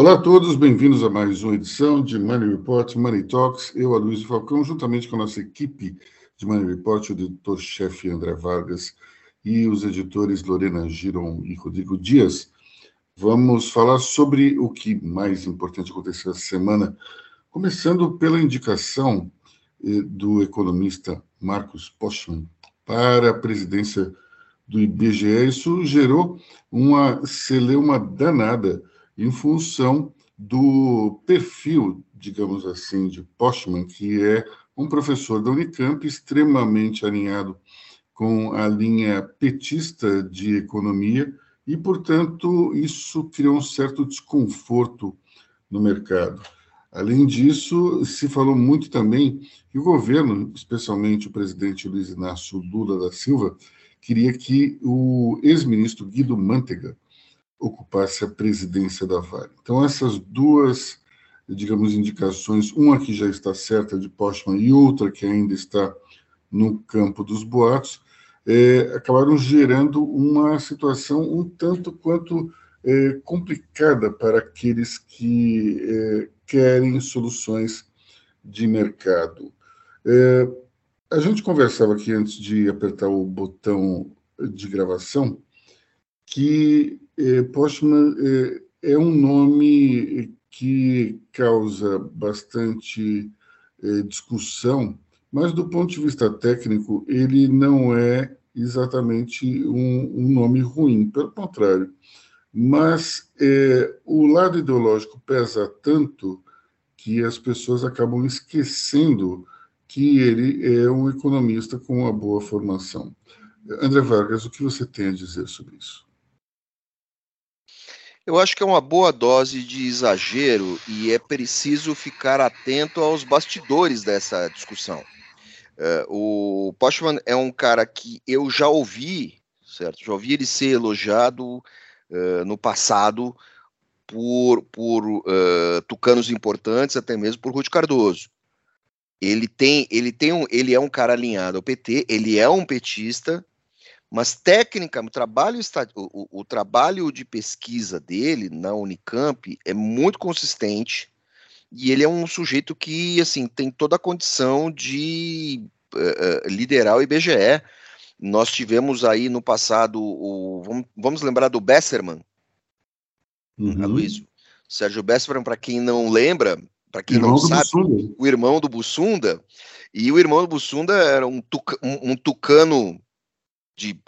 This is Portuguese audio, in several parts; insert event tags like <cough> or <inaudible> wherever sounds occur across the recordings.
Olá a todos, bem-vindos a mais uma edição de Money Report, Money Talks. Eu, Aloysio Falcão, juntamente com a nossa equipe de Money Report, o editor-chefe André Vargas e os editores Lorena Giron e Rodrigo Dias, vamos falar sobre o que mais importante aconteceu essa semana, começando pela indicação eh, do economista Marcos Postman para a presidência do IBGE. Isso gerou uma celeuma danada em função do perfil, digamos assim, de Postman, que é um professor da Unicamp extremamente alinhado com a linha petista de economia e, portanto, isso criou um certo desconforto no mercado. Além disso, se falou muito também que o governo, especialmente o presidente Luiz Inácio Lula da Silva, queria que o ex-ministro Guido Mantega ocupasse a presidência da Vale. Então, essas duas, digamos, indicações, uma que já está certa de Postman e outra que ainda está no campo dos boatos, é, acabaram gerando uma situação um tanto quanto é, complicada para aqueles que é, querem soluções de mercado. É, a gente conversava aqui antes de apertar o botão de gravação que é, Postman é, é, um nome que causa bastante é, discussão, mas do ponto de vista técnico, ele não é exatamente um, um nome ruim, pelo contrário. Mas é, o lado ideológico pesa tanto que as pessoas acabam esquecendo que ele é um economista com uma boa formação. André Vargas, o que você tem a dizer sobre isso? Eu acho que é uma boa dose de exagero e é preciso ficar atento aos bastidores dessa discussão. Uh, o Postman é um cara que eu já ouvi, certo? Já ouvi ele ser elogiado uh, no passado por, por uh, tucanos importantes, até mesmo por Ruth Cardoso. Ele tem, ele tem um, ele é um cara alinhado ao PT, ele é um petista, mas técnica, o trabalho, o, o, trabalho de pesquisa dele na Unicamp é muito consistente e ele é um sujeito que assim tem toda a condição de uh, liderar o IBGE. Nós tivemos aí no passado o vamos, vamos lembrar do Besserman, uhum. Aloysio. Sérgio Besserman, para quem não lembra, para quem irmão não sabe, Bussunda. o irmão do Bussunda, e o irmão do Bussunda era um, tuca, um, um tucano de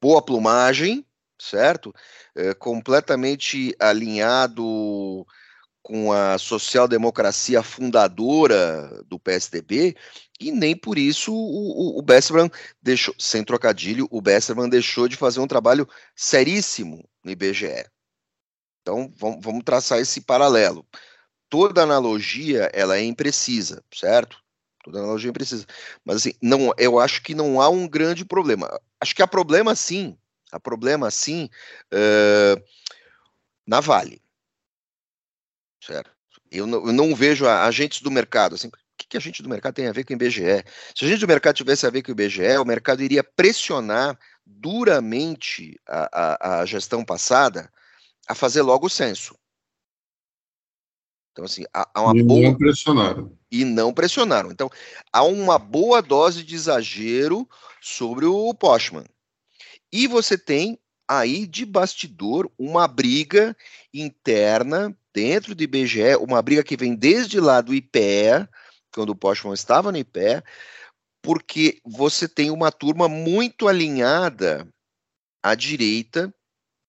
boa plumagem, certo? É, completamente alinhado com a social-democracia fundadora do PSDB, e nem por isso o, o, o Besserman deixou, sem trocadilho, o Besserman deixou de fazer um trabalho seríssimo no IBGE. Então, vamos, vamos traçar esse paralelo. Toda analogia, ela é imprecisa, certo? Toda analogia é imprecisa. Mas assim, não, eu acho que não há um grande problema. Acho que há problema sim. Há problema sim uh, na Vale. Certo? Eu não, eu não vejo agentes do mercado. Assim, o que, que a gente do mercado tem a ver com o IBGE? Se a gente do mercado tivesse a ver com o IBGE, o mercado iria pressionar duramente a, a, a gestão passada a fazer logo o censo. Então, assim, há, há uma e boa. Não pressionaram. E não pressionaram. Então, há uma boa dose de exagero sobre o Postman. E você tem aí de bastidor uma briga interna dentro do IBGE, uma briga que vem desde lá do IPEA, quando o Postman estava no IPEA, porque você tem uma turma muito alinhada à direita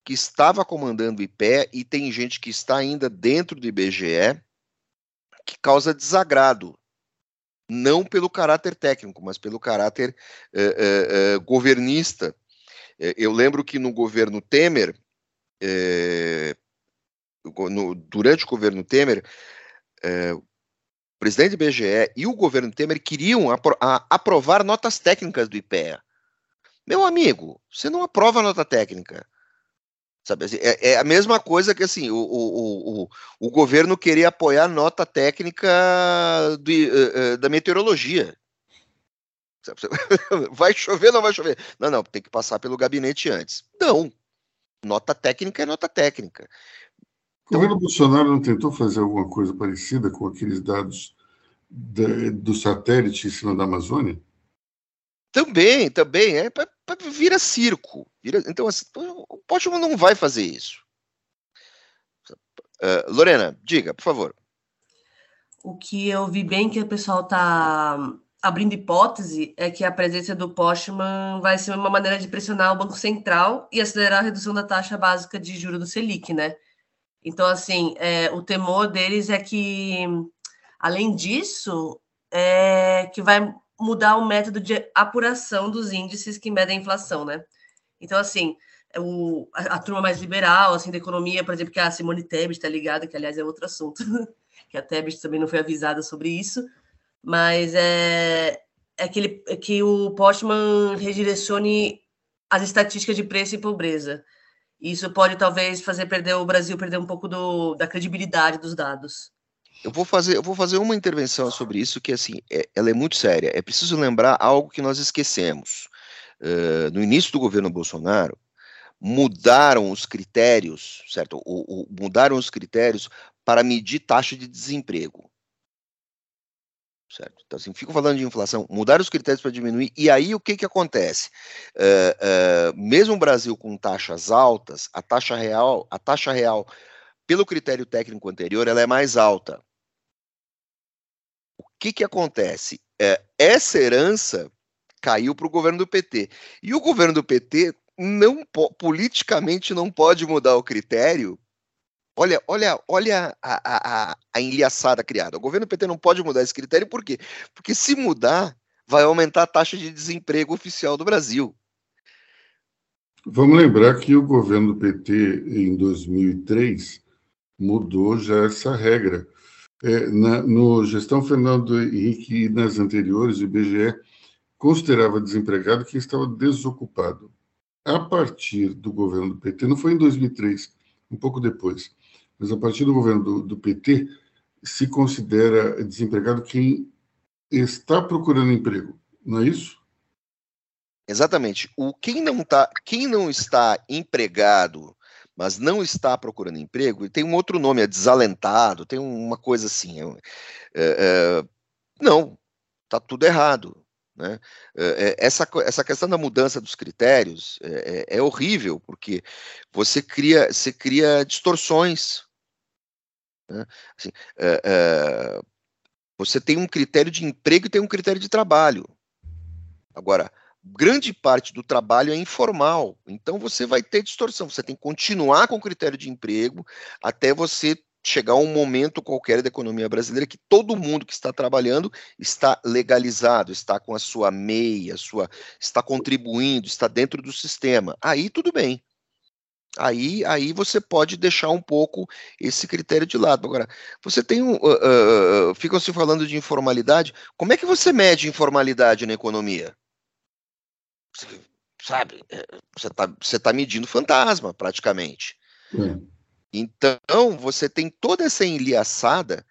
que estava comandando o IPE e tem gente que está ainda dentro do IBGE que causa desagrado, não pelo caráter técnico, mas pelo caráter uh, uh, uh, governista. eu lembro que no governo Temer, no, durante o governo Temer, o presidente do IBGE e o governo Temer queriam apro aprovar notas técnicas do IPEA. Meu amigo, você não aprova nota técnica. Sabe, assim, é, é, a mesma coisa que assim, o, o, o, o governo queria apoiar a nota técnica de, uh, uh, da meteorologia. <laughs> Vai chover ou não vai chover? Não, não, tem que passar pelo gabinete antes. Não. Nota técnica é nota técnica. O governo Bolsonaro não tentou fazer alguma coisa parecida com aqueles dados da, do satélite em cima da Amazônia? Também, também. É, pra, pra, vira circo. Então, assim, o Pótimo não vai fazer isso. Uh, Lorena, diga, por favor. O que eu vi bem que o pessoal está abrindo hipótese é que a presença do Postman vai ser uma maneira de pressionar o Banco Central e acelerar a redução da taxa básica de juros do Selic, né? Então, assim, é, o temor deles é que, além disso, é que vai mudar o método de apuração dos índices que medem a inflação, né? Então, assim, o, a, a, turma mais liberal, assim, da economia, por exemplo, que a Simone Tebet está ligada, que, aliás, é outro assunto, <laughs> que a Tebet também não foi avisada sobre isso, mas é, é que, ele, é que o Postman redirecione as estatísticas de preço e pobreza. Isso pode talvez fazer perder o Brasil perder um pouco do, da credibilidade dos dados. Eu vou fazer, eu vou fazer uma intervenção sobre isso que assim, é, ela é muito séria. É preciso lembrar algo que nós esquecemos. Uh, no início do governo Bolsonaro, mudaram os critérios, certo? O, o, mudaram os critérios para medir taxa de desemprego certo? Então, assim, fico falando de inflação, mudar os critérios para diminuir, e aí o que que acontece? Uh, uh, mesmo o Brasil com taxas altas, a taxa real, a taxa real, pelo critério técnico anterior, ela é mais alta. O que que acontece? Uh, essa herança caiu para o governo do PT, e o governo do PT não politicamente não pode mudar o critério Olha, olha, olha a, a, a enliaçada criada. O governo PT não pode mudar esse critério, por quê? Porque se mudar, vai aumentar a taxa de desemprego oficial do Brasil. Vamos lembrar que o governo do PT, em 2003, mudou já essa regra. É, na, no gestão Fernando Henrique e nas anteriores, o IBGE considerava desempregado quem estava desocupado. A partir do governo do PT, não foi em 2003, um pouco depois, mas a partir do governo do, do PT, se considera desempregado quem está procurando emprego, não é isso? Exatamente. O quem não tá, quem não está empregado, mas não está procurando emprego, tem um outro nome, é desalentado, tem uma coisa assim. É, é, não, está tudo errado. Né? É, é, essa, essa questão da mudança dos critérios é, é, é horrível, porque você cria, você cria distorções. Né? Assim, é, é, você tem um critério de emprego e tem um critério de trabalho. Agora, grande parte do trabalho é informal, então você vai ter distorção. Você tem que continuar com o critério de emprego até você chegar um momento qualquer da economia brasileira que todo mundo que está trabalhando está legalizado, está com a sua meia, sua, está contribuindo, está dentro do sistema. Aí tudo bem. Aí, aí você pode deixar um pouco esse critério de lado. Agora, você tem um. Uh, uh, ficam se falando de informalidade. Como é que você mede informalidade na economia? Sabe, você está tá medindo fantasma, praticamente. É. Então, você tem toda essa enliaçada.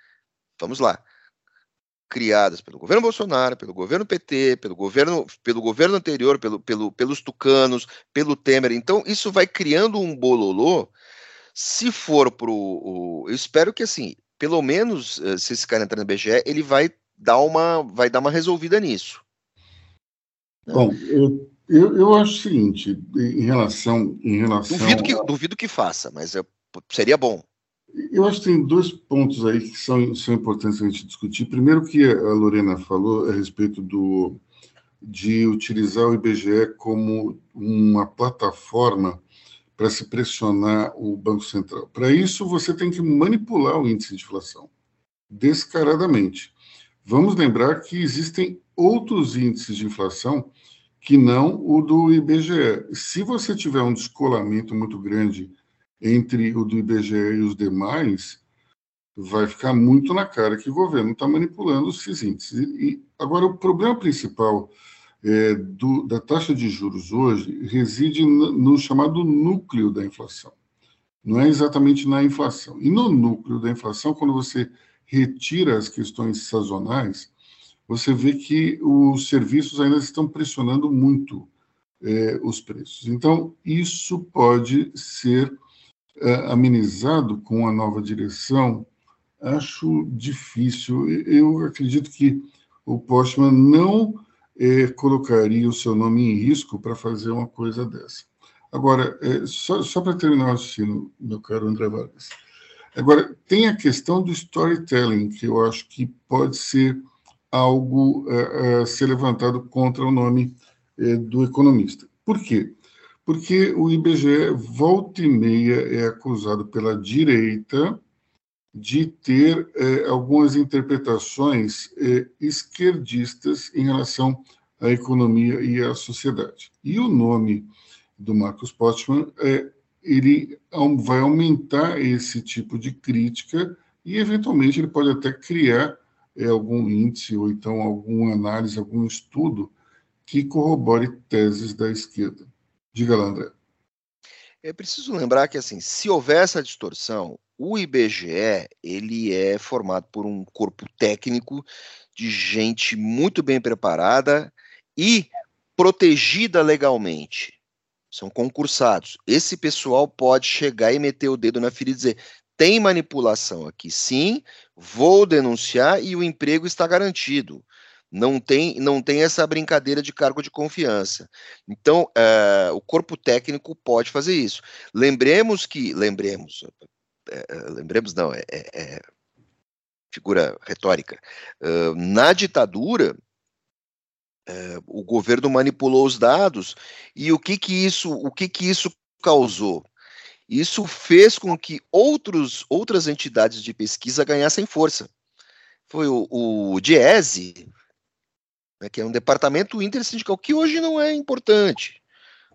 Vamos lá criadas pelo governo Bolsonaro, pelo governo PT, pelo governo, pelo governo anterior, pelo, pelo, pelos tucanos, pelo Temer. Então, isso vai criando um bololô. Se for para o. Eu espero que, assim, pelo menos, eh, se esse cara entrar no BGE, ele vai dar uma, vai dar uma resolvida nisso. Né? Bom, eu, eu, eu acho o seguinte, em relação. Em relação duvido, que, duvido que faça, mas eu, seria bom. Eu acho que tem dois pontos aí que são, são importantes a gente discutir. Primeiro, que a Lorena falou a respeito do, de utilizar o IBGE como uma plataforma para se pressionar o Banco Central. Para isso, você tem que manipular o índice de inflação, descaradamente. Vamos lembrar que existem outros índices de inflação que não o do IBGE. Se você tiver um descolamento muito grande entre o do IBGE e os demais, vai ficar muito na cara que o governo está manipulando esses índices. E, agora, o problema principal é, do, da taxa de juros hoje reside no, no chamado núcleo da inflação. Não é exatamente na inflação. E no núcleo da inflação, quando você retira as questões sazonais, você vê que os serviços ainda estão pressionando muito é, os preços. Então, isso pode ser amenizado com a nova direção, acho difícil. Eu acredito que o Postman não eh, colocaria o seu nome em risco para fazer uma coisa dessa. Agora, eh, só, só para terminar o raciocínio, meu caro André Vargas. Agora, tem a questão do storytelling, que eu acho que pode ser algo a ser levantado contra o nome do economista. Por quê? Porque o IBGE, volta e meia, é acusado pela direita de ter eh, algumas interpretações eh, esquerdistas em relação à economia e à sociedade. E o nome do Marcos Postman eh, ele vai aumentar esse tipo de crítica e, eventualmente, ele pode até criar algum índice ou então alguma análise, algum estudo que corrobore teses da esquerda. Diga lá, André. É preciso lembrar que, assim, se houver essa distorção, o IBGE ele é formado por um corpo técnico de gente muito bem preparada e protegida legalmente. São concursados. Esse pessoal pode chegar e meter o dedo na ferida e dizer: tem manipulação aqui, sim, vou denunciar e o emprego está garantido. Não tem, não tem essa brincadeira de cargo de confiança. Então, uh, o corpo técnico pode fazer isso. Lembremos que, lembremos, é, é, lembremos não, é, é, é figura retórica. Na ditadura, o governo manipulou os dados e o que que isso, o que que isso causou? Isso fez com que outros, outras entidades de pesquisa ganhassem força. Foi o, o DIESE, né, que é um departamento intersindical, que hoje não é importante.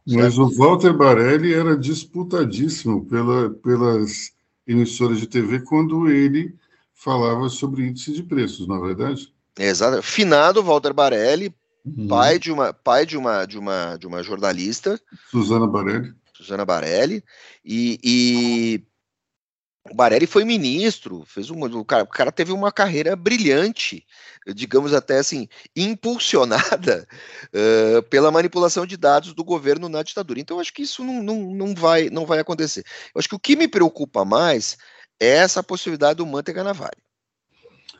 Mas certo? o Walter Barelli era disputadíssimo pela, pelas emissoras de TV quando ele falava sobre índice de preços, na é verdade? Exato. Finado Walter Barelli, uhum. pai de uma pai de uma de uma de uma jornalista, Suzana Barelli. Suzana Barelli e, e o Barelli foi ministro, fez um, o cara, o cara teve uma carreira brilhante, digamos até assim, impulsionada <laughs> uh, pela manipulação de dados do governo na ditadura. Então, acho que isso não, não, não, vai, não vai acontecer. Eu acho que o que me preocupa mais é essa possibilidade do Manteiga na Vale.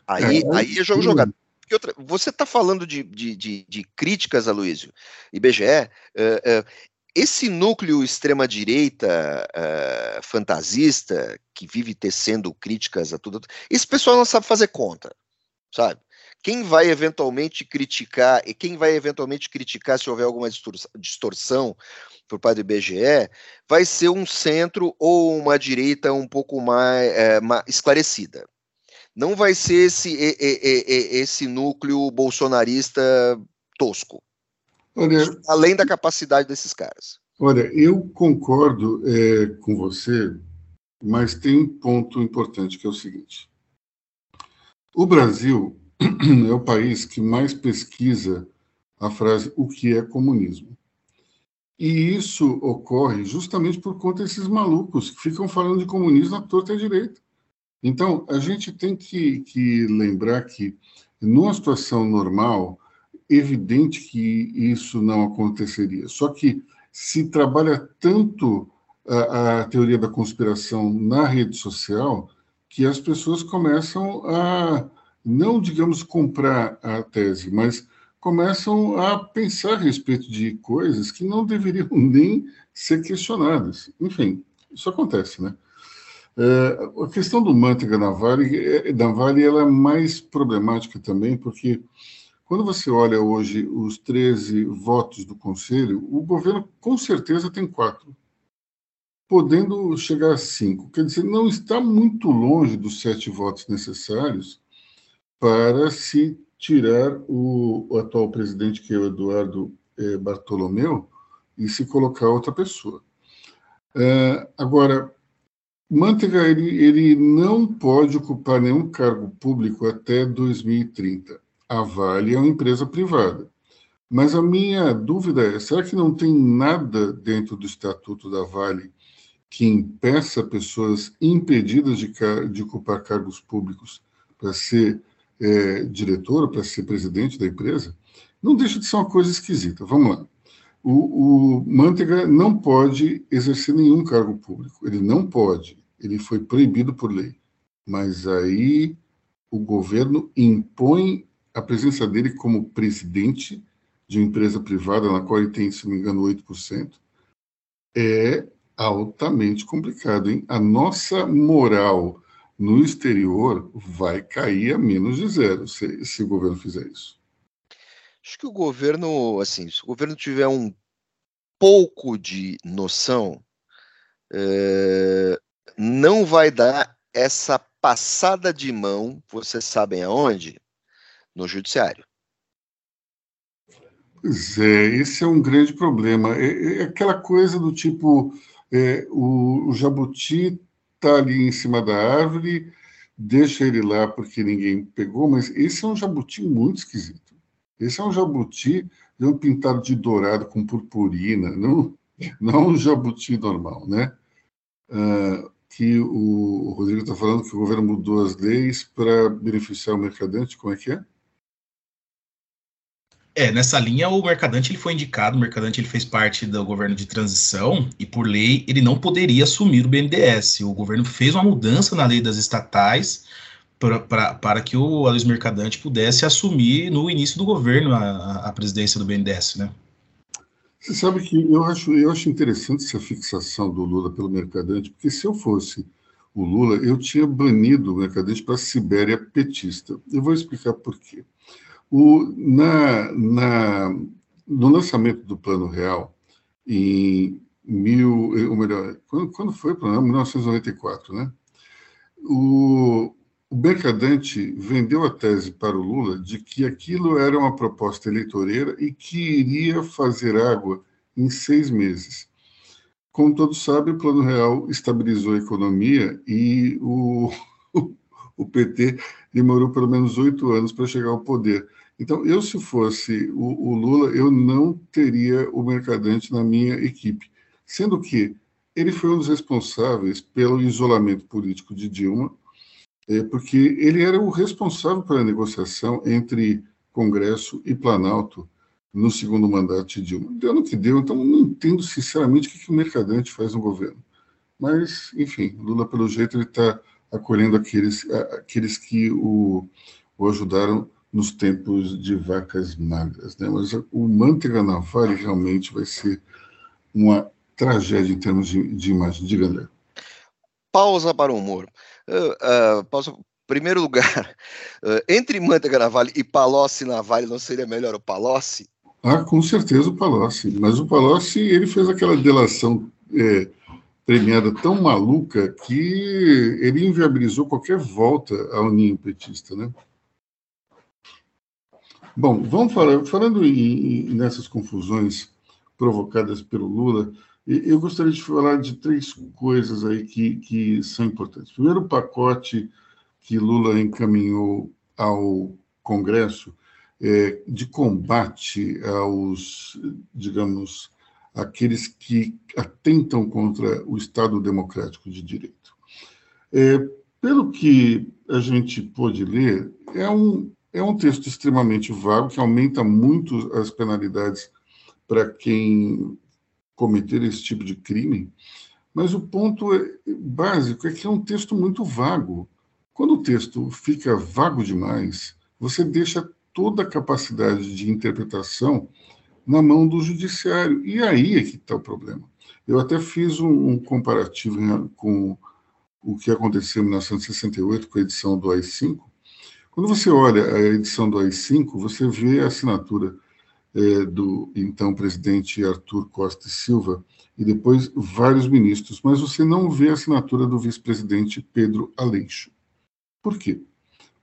Aí é, aí é jogo jogado. Outra, você está falando de, de, de, de, críticas, Aloysio, IBGE, uh, uh, esse núcleo extrema-direita uh, fantasista, que vive tecendo críticas a tudo, esse pessoal não sabe fazer conta, sabe? Quem vai eventualmente criticar, e quem vai eventualmente criticar se houver alguma distorção por parte do IBGE, vai ser um centro ou uma direita um pouco mais, é, mais esclarecida. Não vai ser esse, esse núcleo bolsonarista tosco. Olha, além da capacidade desses caras. Olha, eu concordo é, com você, mas tem um ponto importante que é o seguinte: o Brasil <clears throat> é o país que mais pesquisa a frase o que é comunismo. E isso ocorre justamente por conta desses malucos que ficam falando de comunismo à torta e à direita. Então, a gente tem que, que lembrar que, numa situação normal, evidente que isso não aconteceria. Só que se trabalha tanto a, a, teoria da conspiração na rede social que as pessoas começam a, não digamos, comprar a tese, mas começam a pensar a respeito de coisas que não deveriam <laughs> nem ser questionadas. Enfim, isso acontece, né? É, a questão do manteiga na Vale, é, Vale ela é mais problemática também, porque quando você olha hoje os 13 votos do Conselho, o governo com certeza tem quatro, podendo chegar a cinco. Quer dizer, não está muito longe dos sete votos necessários para se tirar o, o atual presidente, que é o Eduardo eh, Bartolomeu, e se colocar outra pessoa. É, agora, Manteiga ele, ele não pode ocupar nenhum cargo público até 2030 a Vale é uma empresa privada. Mas a minha dúvida é: será que não tem nada dentro do estatuto da Vale que impeça pessoas impedidas de, de ocupar cargos públicos para ser é, para ser presidente da empresa? Não deixa de ser uma coisa esquisita. Vamos lá. O, o Manteiga não pode exercer nenhum cargo público. Ele não pode. Ele foi proibido por lei. Mas aí o governo impõe a presença dele como presidente de uma empresa privada, na qual ele tem, se não me engano, 8%, é altamente complicado. Hein? A nossa moral no exterior vai cair a menos de zero se, se o governo fizer isso. Acho que o governo, assim, se o governo tiver um pouco de noção, é, não vai dar essa passada de mão, vocês sabem aonde? No judiciário. Pois é, esse é um grande problema. É, é aquela coisa do tipo, é, o, o jabuti está ali em cima da árvore, deixa ele lá porque ninguém pegou, mas esse é um jabuti muito esquisito. Esse é um jabuti pintado de dourado com purpurina, não, não um jabuti normal, né? Uh, que o Rodrigo está falando que o governo mudou as leis para beneficiar o mercadante, como é que é? É, nessa linha o Mercadante ele foi indicado, o Mercadante ele fez parte do governo de transição e por lei ele não poderia assumir o BNDES. O governo fez uma mudança na lei das estatais para que o Aloysio Mercadante pudesse assumir no início do governo a, a presidência do BNDES, né? Você sabe que eu acho, eu acho interessante essa fixação do Lula pelo Mercadante, porque se eu fosse o Lula, eu tinha banido o Mercadante para a Sibéria petista. Eu vou explicar por quê. O, na, na, no lançamento do Plano Real, em mil, ou melhor, quando, quando foi o plano? 1994, né? O, o Mercadante vendeu a tese para o Lula de que aquilo era uma proposta eleitoreira e que iria fazer água em seis meses. Como todos sabem, o Plano Real estabilizou a economia e o, <laughs> o PT demorou pelo menos oito anos para chegar ao poder. Então, eu, se fosse o, o, Lula, eu não teria o Mercadante na minha equipe. Sendo que ele foi um dos responsáveis pelo isolamento político de Dilma, é, porque ele era o responsável pela negociação entre Congresso e Planalto no segundo mandato de Dilma. Deu no que deu, então não entendo sinceramente o que, que o Mercadante faz no governo. Mas, enfim, Lula, pelo jeito, ele está acolhendo aqueles, aqueles que o, o ajudaram nos tempos de vacas magras. Né? Mas o Manteiga Navalny realmente vai ser uma tragédia em termos de, de imagem. Diga, André. Pausa para o humor. Uh, uh, pausa. Primeiro lugar, uh, <laughs> entre Manteiga Navalny e Palocci Navalny, não seria melhor o Palocci? Ah, com certeza o Palocci. Mas o Palocci, ele fez aquela delação é, premiada tão maluca que ele inviabilizou qualquer volta ao ninho petista, né? Bom, vamos falar, falando em, em, nessas confusões provocadas pelo Lula, eu gostaria de falar de três coisas aí que, que são importantes. Primeiro, o pacote que Lula encaminhou ao Congresso é, de combate aos, digamos, aqueles que atentam contra o Estado democrático de direito. É, pelo que a gente pôde ler, é um, é um texto extremamente vago, que aumenta muito as penalidades para quem cometer esse tipo de crime, mas o ponto é, básico é que é um texto muito vago. Quando o texto fica vago demais, você deixa toda a capacidade de interpretação na mão do judiciário. E aí é que está o problema. Eu até fiz um, um comparativo com o que aconteceu em 1968 com a edição do AI-5, quando você olha a edição do AI-5, você vê a assinatura é, do então presidente Arthur Costa e Silva e depois vários ministros, mas você não vê a assinatura do vice-presidente Pedro Aleixo. Por quê?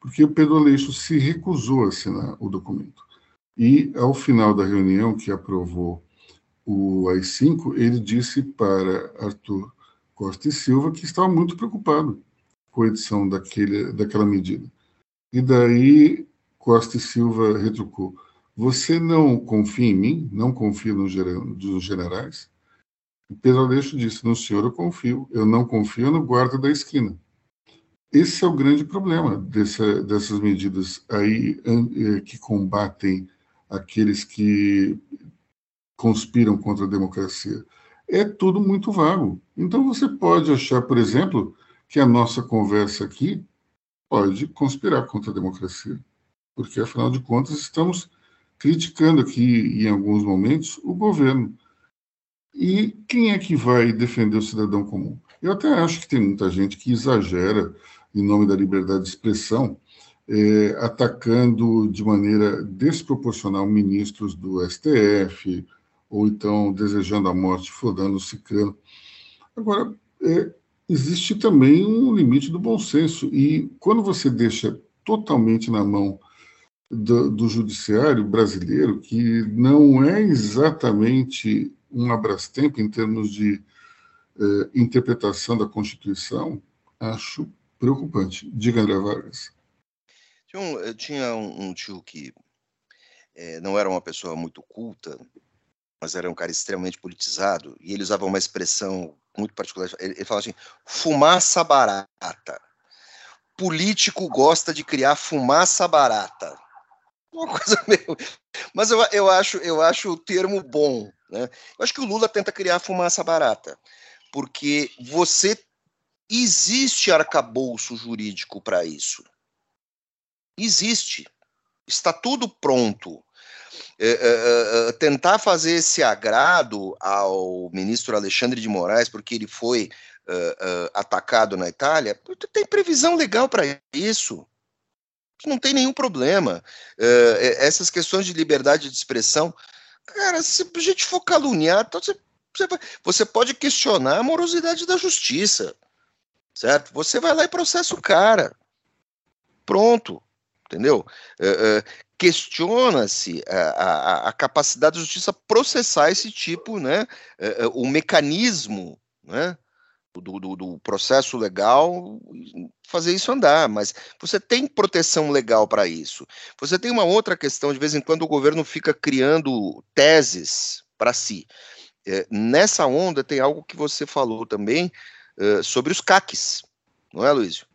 Porque o Pedro Aleixo se recusou a assinar o documento. E, ao final da reunião que aprovou o AI-5, ele disse para Arthur Costa e Silva que estava muito preocupado com a edição daquele, daquela medida e daí Costa e Silva retrucou: Você não confia em mim? Não confia nos generais? E Pedro Aleixo disse: No senhor eu confio, eu não confio no guarda da esquina. Esse é o grande problema dessa, dessas medidas aí eh, que combatem aqueles que conspiram contra a democracia. É tudo muito vago. Então você pode achar, por exemplo, que a nossa conversa aqui pode conspirar contra a democracia, porque afinal de contas estamos criticando aqui em alguns momentos o governo. E quem é que vai defender o cidadão comum? Eu até acho que tem muita gente que exagera em nome da liberdade de expressão, é, atacando de maneira desproporcional ministros do STF, ou então desejando a morte fulano ciclano. Agora, é, existe também um limite do bom senso, e quando você deixa totalmente na mão do, do judiciário brasileiro, que não é exatamente um abrastempo em termos de eh, interpretação da Constituição, acho preocupante. Diga, André Vargas. Eu tinha um, um tio que é, não era uma pessoa muito culta, mas era um cara extremamente politizado, e ele usava uma expressão muito particular. Ele, ele falava assim: fumaça barata. Político gosta de criar fumaça barata. Uma coisa <laughs> meio. Mas eu, eu, acho, eu acho o termo bom. Né? Eu acho que o Lula tenta criar fumaça barata, porque você. Existe arcabouço jurídico para isso. Existe. Está tudo pronto. É, é, é, tentar fazer esse agrado ao ministro Alexandre de Moraes, porque ele foi atacado na Itália, tem previsão legal para isso não tem nenhum problema. Uh, essas questões de liberdade de expressão, cara, se a gente for caluniar, então você, você pode questionar a morosidade da justiça, certo? Você vai lá e processa o cara. Pronto, entendeu? Uh, uh, Questiona-se a, a, a, capacidade da justiça processar esse tipo, né? o mecanismo, né? do, do, do, processo legal fazer isso andar, mas você tem proteção legal para isso. Você tem uma outra questão, de vez em quando o governo fica criando teses para si. É, nessa onda tem algo que você falou também é, sobre os CACs, não é, Luísio?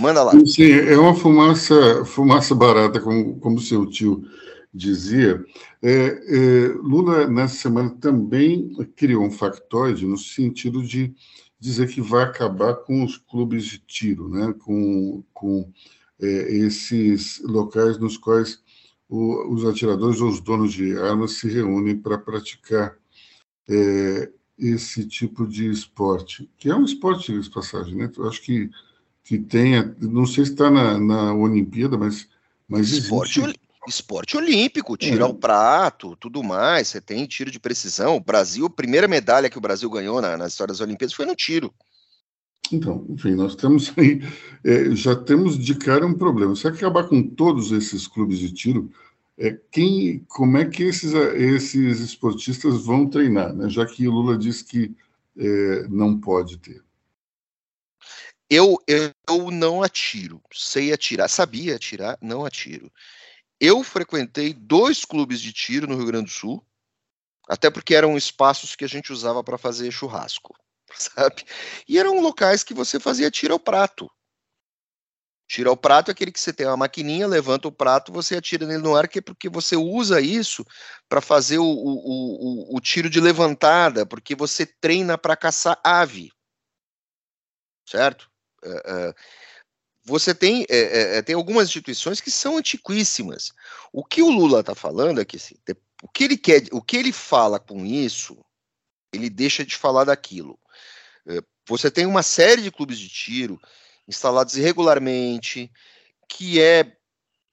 Manda lá. Sim, é uma fumaça, fumaça barata, como, como seu tio dizia, é, é, Lula, nessa semana, também criou um factoide no sentido de dizer que vai acabar com os clubes de tiro, né? com, com é, esses locais nos quais o, os atiradores ou os donos de armas se reúnem para praticar é, esse tipo de esporte, que é um esporte de passagem. Né? Eu acho que, que tem, não sei se está na, na Olimpíada, mas, mas esporte, existe esporte olímpico, tiro ao prato, tudo mais. Você tem tiro de precisão. O Brasil, a primeira medalha que o Brasil ganhou na, nas histórias Olimpíadas foi no tiro. Então, enfim, nós temos <laughs> aí, é, já temos de cara um problema. Se acabar com todos esses clubes de tiro, é, quem, como é que esses, esses esportistas vão treinar, né? já que o Lula disse que é, não pode ter? Eu, eu não atiro, sei atirar, sabia atirar, não atiro. Eu frequentei dois clubes de tiro no Rio Grande do Sul, até porque eram espaços que a gente usava para fazer churrasco, <laughs> sabe? E eram locais que você fazia tiro ao prato. Tiro ao prato é aquele que você tem uma maquininha, levanta o prato, você atira nele no ar, que é porque você usa isso para fazer o, o, o, o, tiro de levantada, porque você treina para caçar ave. Certo? Uh, uh, você tem, é, é, tem algumas instituições que são antiquíssimas. O que o Lula está falando é que assim, o que ele quer, o que ele fala com isso, ele deixa de falar daquilo. Você tem uma série de clubes de tiro instalados irregularmente, que é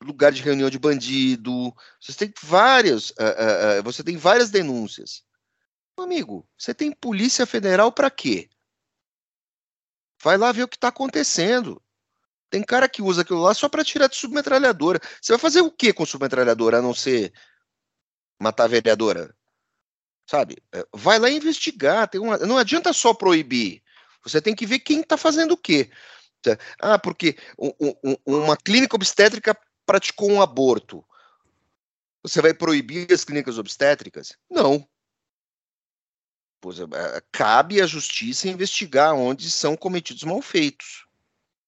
lugar de reunião de bandido. Você tem várias, uh, uh, uh, você tem várias denúncias. Amigo, você tem polícia federal para quê? Vai lá ver o que está acontecendo. Tem cara que usa aquilo lá só para tirar de submetralhadora. Você vai fazer o que com submetralhadora, a não ser matar a vereadora? Sabe? É, vai lá investigar. Uma... Não adianta só proibir. Você tem que ver quem está fazendo o quê. Ah, porque uma clínica obstétrica praticou um aborto. Você vai proibir as clínicas obstétricas? Não. Pois, é, cabe à justiça investigar onde são cometidos malfeitos.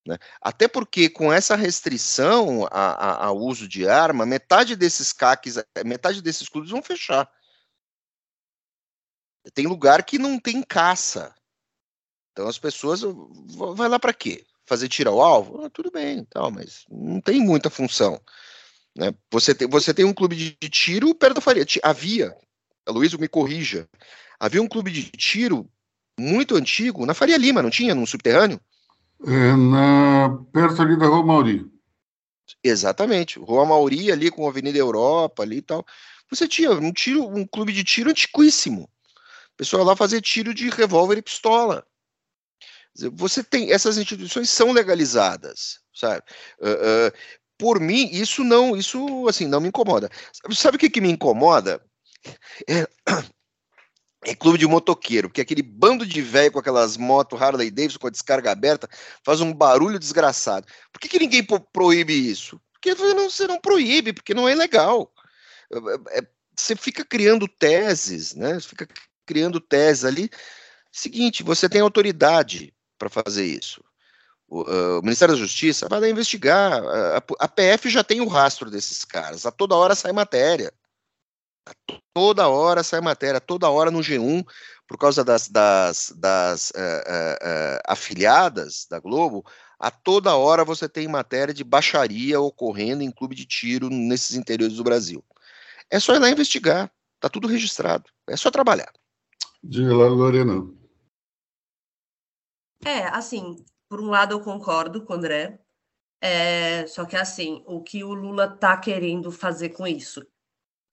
Né? Até porque com essa restrição ao uso de arma, metade desses CACs, metade desses clubes vão fechar. tem lugar que não tem caça. Então as pessoas vai lá para quê? Fazer tirar o alvo? Ah, tudo bem, tal, mas não tem muita função. Né? Você, tem, você tem um clube de, de tiro perto da Faria. Havia, a Luiz me corrija, havia um clube de tiro muito antigo na Faria Lima, não tinha? Num subterrâneo? É, na, perto ali da Rua Mauri. Exatamente. Rua Mauri ali com a Avenida Europa ali e tal. Você tinha um tiro, um clube de tiro antiquíssimo. O pessoal lá fazia tiro de revólver e pistola. Você tem essas instituições são legalizadas, sabe? Uh, uh, por mim, isso não, isso assim não me incomoda. Sabe o que, que me incomoda? É, é clube de motoqueiro, porque aquele bando de velho com aquelas motos Harley Davidson com a descarga aberta faz um barulho desgraçado. Por que, que ninguém proíbe isso? Porque você não proíbe, porque não é legal. É, é, você fica criando teses, né? Você fica criando teses ali. Seguinte, você tem autoridade para fazer isso. O, uh, o, Ministério da Justiça vai lá investigar. A, a, PF já tem o rastro desses caras. A toda hora sai matéria. A toda hora sai matéria. Toda hora no G1, por causa das, das, das uh, uh, afiliadas da Globo, a toda hora você tem matéria de baixaria ocorrendo em clube de tiro nesses interiores do Brasil. É só ir lá investigar. Tá tudo registrado. É só trabalhar. Diga lá, Lorena. É, assim, por um lado eu concordo com o André, é, só que assim, o que o Lula está querendo fazer com isso?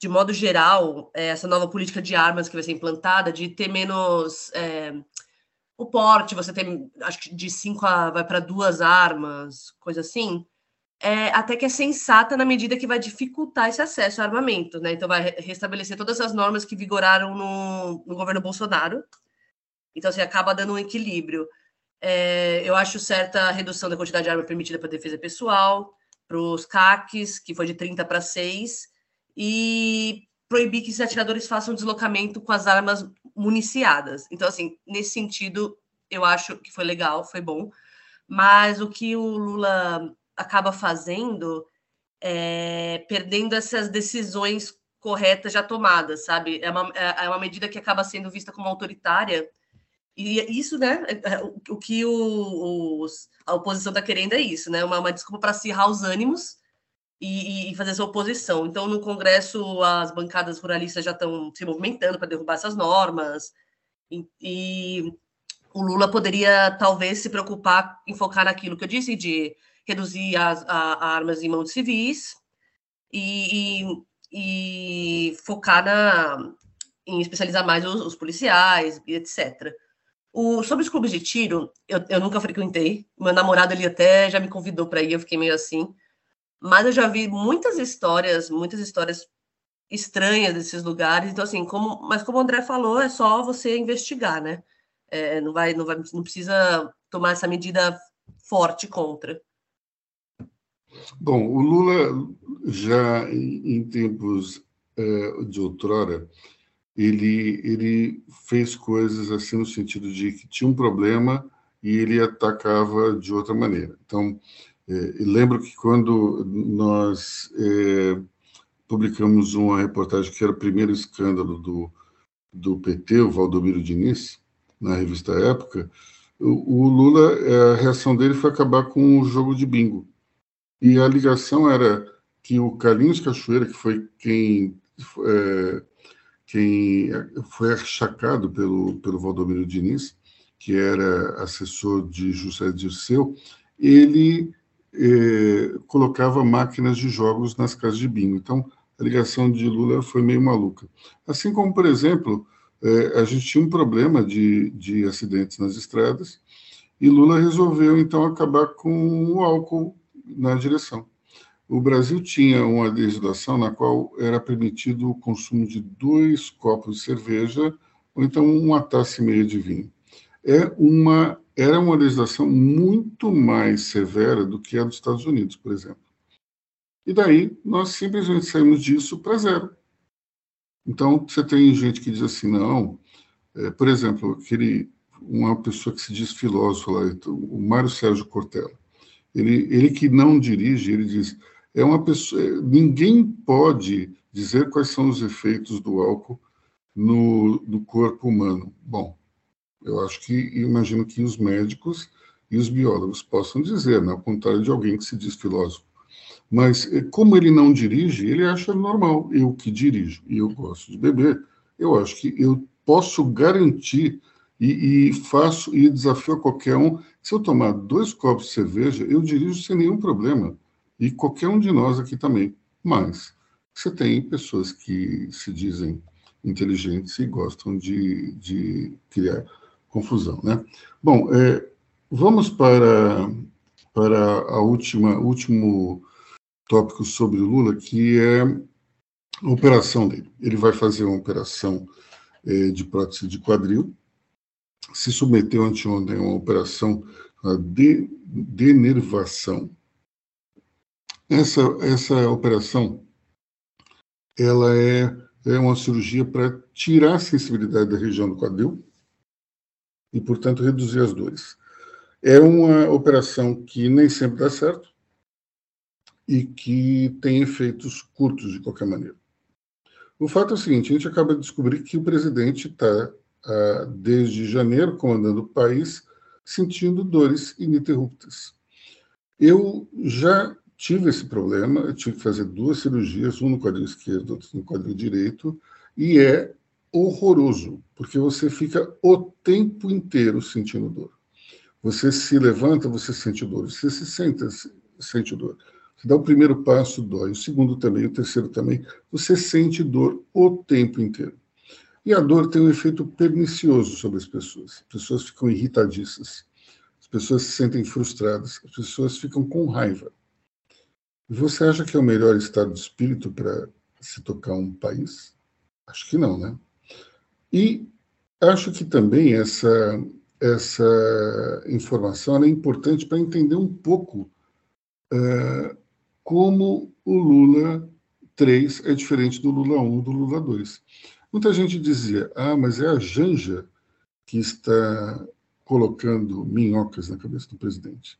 De modo geral, é, essa nova política de armas que vai ser implantada, de ter menos é, o porte, você tem, acho que de cinco a, vai para duas armas, coisa assim, é, até que é sensata na medida que vai dificultar esse acesso ao armamento, né? Então vai restabelecer todas as normas que vigoraram no, no governo Bolsonaro. Então, assim, acaba dando um equilíbrio. É, eu acho certa a redução da quantidade de arma permitida para defesa pessoal, para os CACs, que foi de 30 para 6, e proibir que os atiradores façam deslocamento com as armas municiadas. Então, assim, nesse sentido, eu acho que foi legal, foi bom. Mas o que o Lula acaba fazendo é perdendo essas decisões corretas já tomadas, sabe? É uma, é, é uma medida que acaba sendo vista como autoritária e isso, né, é, é, o, que o, os, a oposição está querendo é isso, né, uma, uma desculpa para acirrar os ânimos e, e, fazer essa oposição. Então, no Congresso, as bancadas ruralistas já estão se movimentando para derrubar essas normas, e, e, o Lula poderia, talvez, se preocupar em focar naquilo que eu disse, de reduzir as a, a armas em mãos civis e, e focar na, em especializar mais os, os policiais e etc. O, sobre os clubes de tiro, eu, eu nunca frequentei. Meu namorado ele até já me convidou para ir, eu fiquei meio assim. Mas eu já vi muitas histórias, muitas histórias estranhas desses lugares. Então, assim, como, mas como o André falou, é só você investigar, né? É, não, vai, não vai, não precisa tomar essa medida forte contra. Bom, o Lula já em tempos é, de outrora ele, ele fez coisas assim no sentido de que tinha um problema e ele atacava de outra maneira. Então, é, lembro que quando nós é, publicamos uma reportagem que era o primeiro escândalo do, do PT, o Valdomiro Diniz, na revista Época, o, o Lula, é, a reação dele foi acabar com o jogo de bingo. E a ligação era que o Carlinhos Cachoeira, que foi quem é, quem foi achacado pelo, pelo Valdomiro Diniz, que era assessor de José Dirceu, ele colocava máquinas de jogos nas casas de bingo. Então, a ligação de Lula foi meio maluca. Assim como, por exemplo, eh, a gente tinha um problema de, de acidentes nas estradas, e Lula resolveu, então, acabar com o álcool na direção o Brasil tinha uma legislação na qual era permitido o consumo de dois copos de cerveja ou então uma taça e meia de vinho. É uma, era uma legislação muito mais severa do que a dos Estados Unidos, por exemplo. E daí nós simplesmente saímos disso para zero. Então você tem gente que diz assim, não, é, por exemplo, aquele, uma pessoa que se diz filósofo lá, o Mário Sérgio Cortella, ele, ele que não dirige, ele diz é uma pessoa. Ninguém pode dizer quais são os efeitos do álcool no, no corpo humano? Bom, eu acho que, imagino que os médicos e os biólogos possam dizer, né, ao contrário de alguém que se diz filósofo. Mas, eh, como ele não dirige, ele acha normal, eu que dirijo, e eu gosto de beber, eu acho que eu posso garantir e, e, faço e desafio a qualquer um. Se eu tomar dois copos de cerveja, eu dirijo sem nenhum problema. E qualquer um de nós aqui também. Mas você tem pessoas que se dizem inteligentes e gostam de, de criar confusão, né? Bom, é, vamos para para a última último tópico sobre o Lula, que é a operação dele. Ele vai fazer uma operação é, de prótese de quadril, se submeteu anteontem a uma operação de denervação. Essa, essa operação ela é, é uma cirurgia para tirar a sensibilidade da região do quadril e, portanto, reduzir as dores. É uma operação que nem sempre dá certo e que tem efeitos curtos, de qualquer maneira. O fato é o seguinte: a gente acaba de descobrir que o presidente está, ah, desde janeiro, comandando o país, sentindo dores ininterruptas. Eu já tive esse problema, eu tive que fazer duas cirurgias, uma no quadril esquerdo, outra no quadril direito, e é horroroso, porque você fica o tempo inteiro sentindo dor. Você se levanta, você sente dor, você se senta, sente dor. Você dá o primeiro passo, dói, o segundo também, o terceiro também. Você sente dor o tempo inteiro. E a dor tem um efeito pernicioso sobre as pessoas. As pessoas ficam irritadiças, as pessoas se sentem frustradas, as pessoas ficam com raiva. Você acha que é o melhor estado de espírito para se tocar um país? Acho que não, né? E acho que também essa, essa informação é importante para entender um pouco uh, como o Lula 3 é diferente do Lula 1 e do Lula 2. Muita gente dizia, ah, mas é a Janja que está colocando minhocas na cabeça do presidente.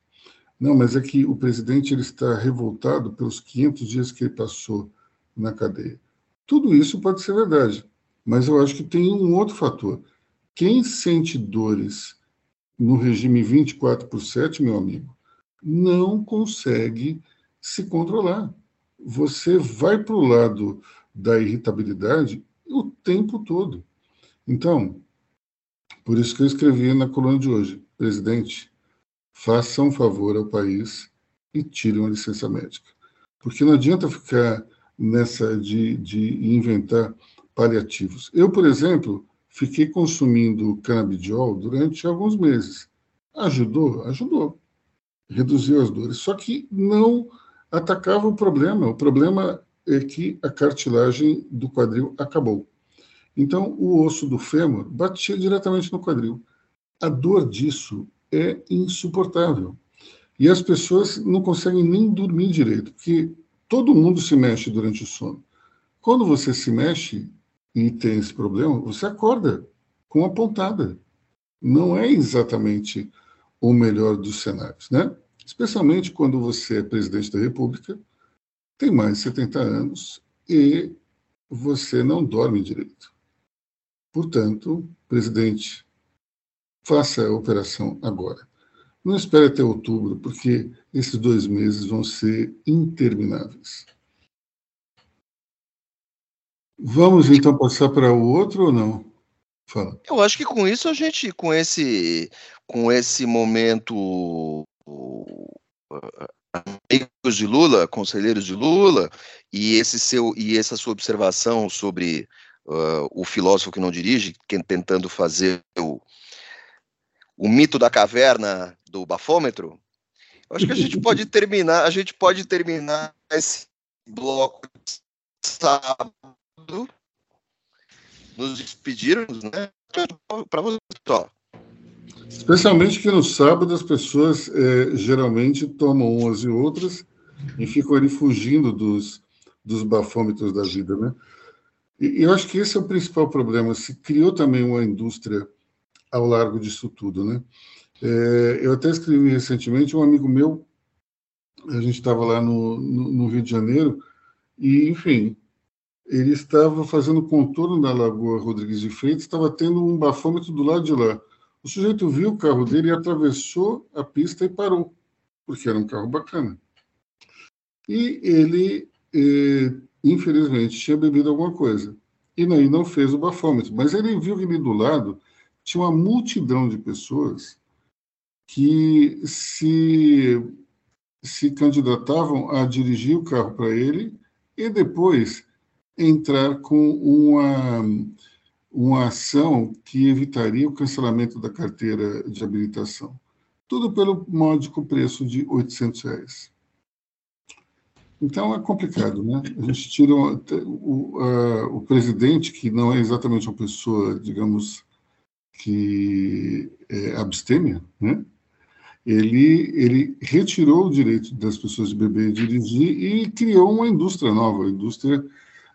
Não, mas é que o presidente ele está revoltado pelos 500 dias que ele passou na cadeia. Tudo isso pode ser verdade, mas eu acho que tem um outro fator. Quem sente dores no regime 24 por 7, meu amigo, não consegue se controlar. Você vai para o lado da irritabilidade o tempo todo. Então, por isso que eu escrevi na coluna de hoje, presidente, faça um favor ao país e tire uma licença médica. Porque não adianta ficar nessa de, de inventar paliativos. Eu, por exemplo, fiquei consumindo canabidiol durante alguns meses. Ajudou? Ajudou. Reduziu as dores. Só que não atacava o problema. O problema é que a cartilagem do quadril acabou. Então, o osso do fêmur batia diretamente no quadril. A dor disso é insuportável. E as pessoas não conseguem nem dormir direito, porque todo mundo se mexe durante o sono. Quando você se mexe e tem esse problema, você acorda com uma pontada. Não é exatamente o melhor dos cenários, né? especialmente quando você é presidente da República, tem mais de 70 anos e você não dorme direito. Portanto, presidente, faça a operação agora. Não espere até outubro, porque esses dois meses vão ser intermináveis. Vamos então passar para o outro ou não? Fala. Eu acho que com isso a gente, com esse, com esse momento amigos de Lula, conselheiros de Lula, e esse seu e essa sua observação sobre uh, o filósofo que não dirige, que, tentando fazer o, o mito da caverna do bafômetro, eu acho que a gente <laughs> pode terminar, a gente pode terminar esse bloco de sábado nos despedirmos, né? Para você, ó. Especialmente que no sábado as pessoas é, geralmente tomam umas e outras e ficam ali fugindo dos, dos bafômetros da vida, né? E eu acho que esse é o principal problema. Se criou também uma indústria ao largo disso tudo, né? É, eu até escrevi recentemente, um amigo meu, a gente estava lá no, no, no, Rio de Janeiro, e, enfim, ele estava fazendo contorno da Lagoa Rodrigues de Freitas, estava tendo um bafômetro do lado de lá. O sujeito viu o carro dele e atravessou a pista e parou, porque era um carro bacana. E ele, eh, infelizmente, tinha bebido alguma coisa. E aí não fez o bafômetro. Mas ele viu que ali do lado tinha uma multidão de pessoas que se, se candidatavam a dirigir o carro para ele e depois entrar com uma, uma ação que evitaria o cancelamento da carteira de habilitação. Tudo pelo módico preço de 800 reais. Então é complicado, né? A gente tira o, o, o presidente, que não é exatamente uma pessoa, digamos, que é abstêmia, né? Ele, ele retirou o direito das pessoas de beber e dirigir e criou uma indústria nova, a indústria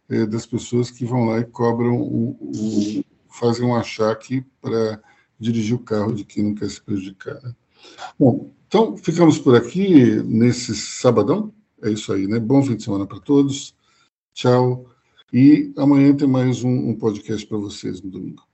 é, das pessoas que vão lá e cobram, o, o fazem um achaque para dirigir o carro de quem não quer se prejudicar. Né? Bom, então ficamos por aqui nesse sabadão. É isso aí, né? Bom fim de semana para todos. Tchau. E amanhã tem mais um, um podcast para vocês no domingo.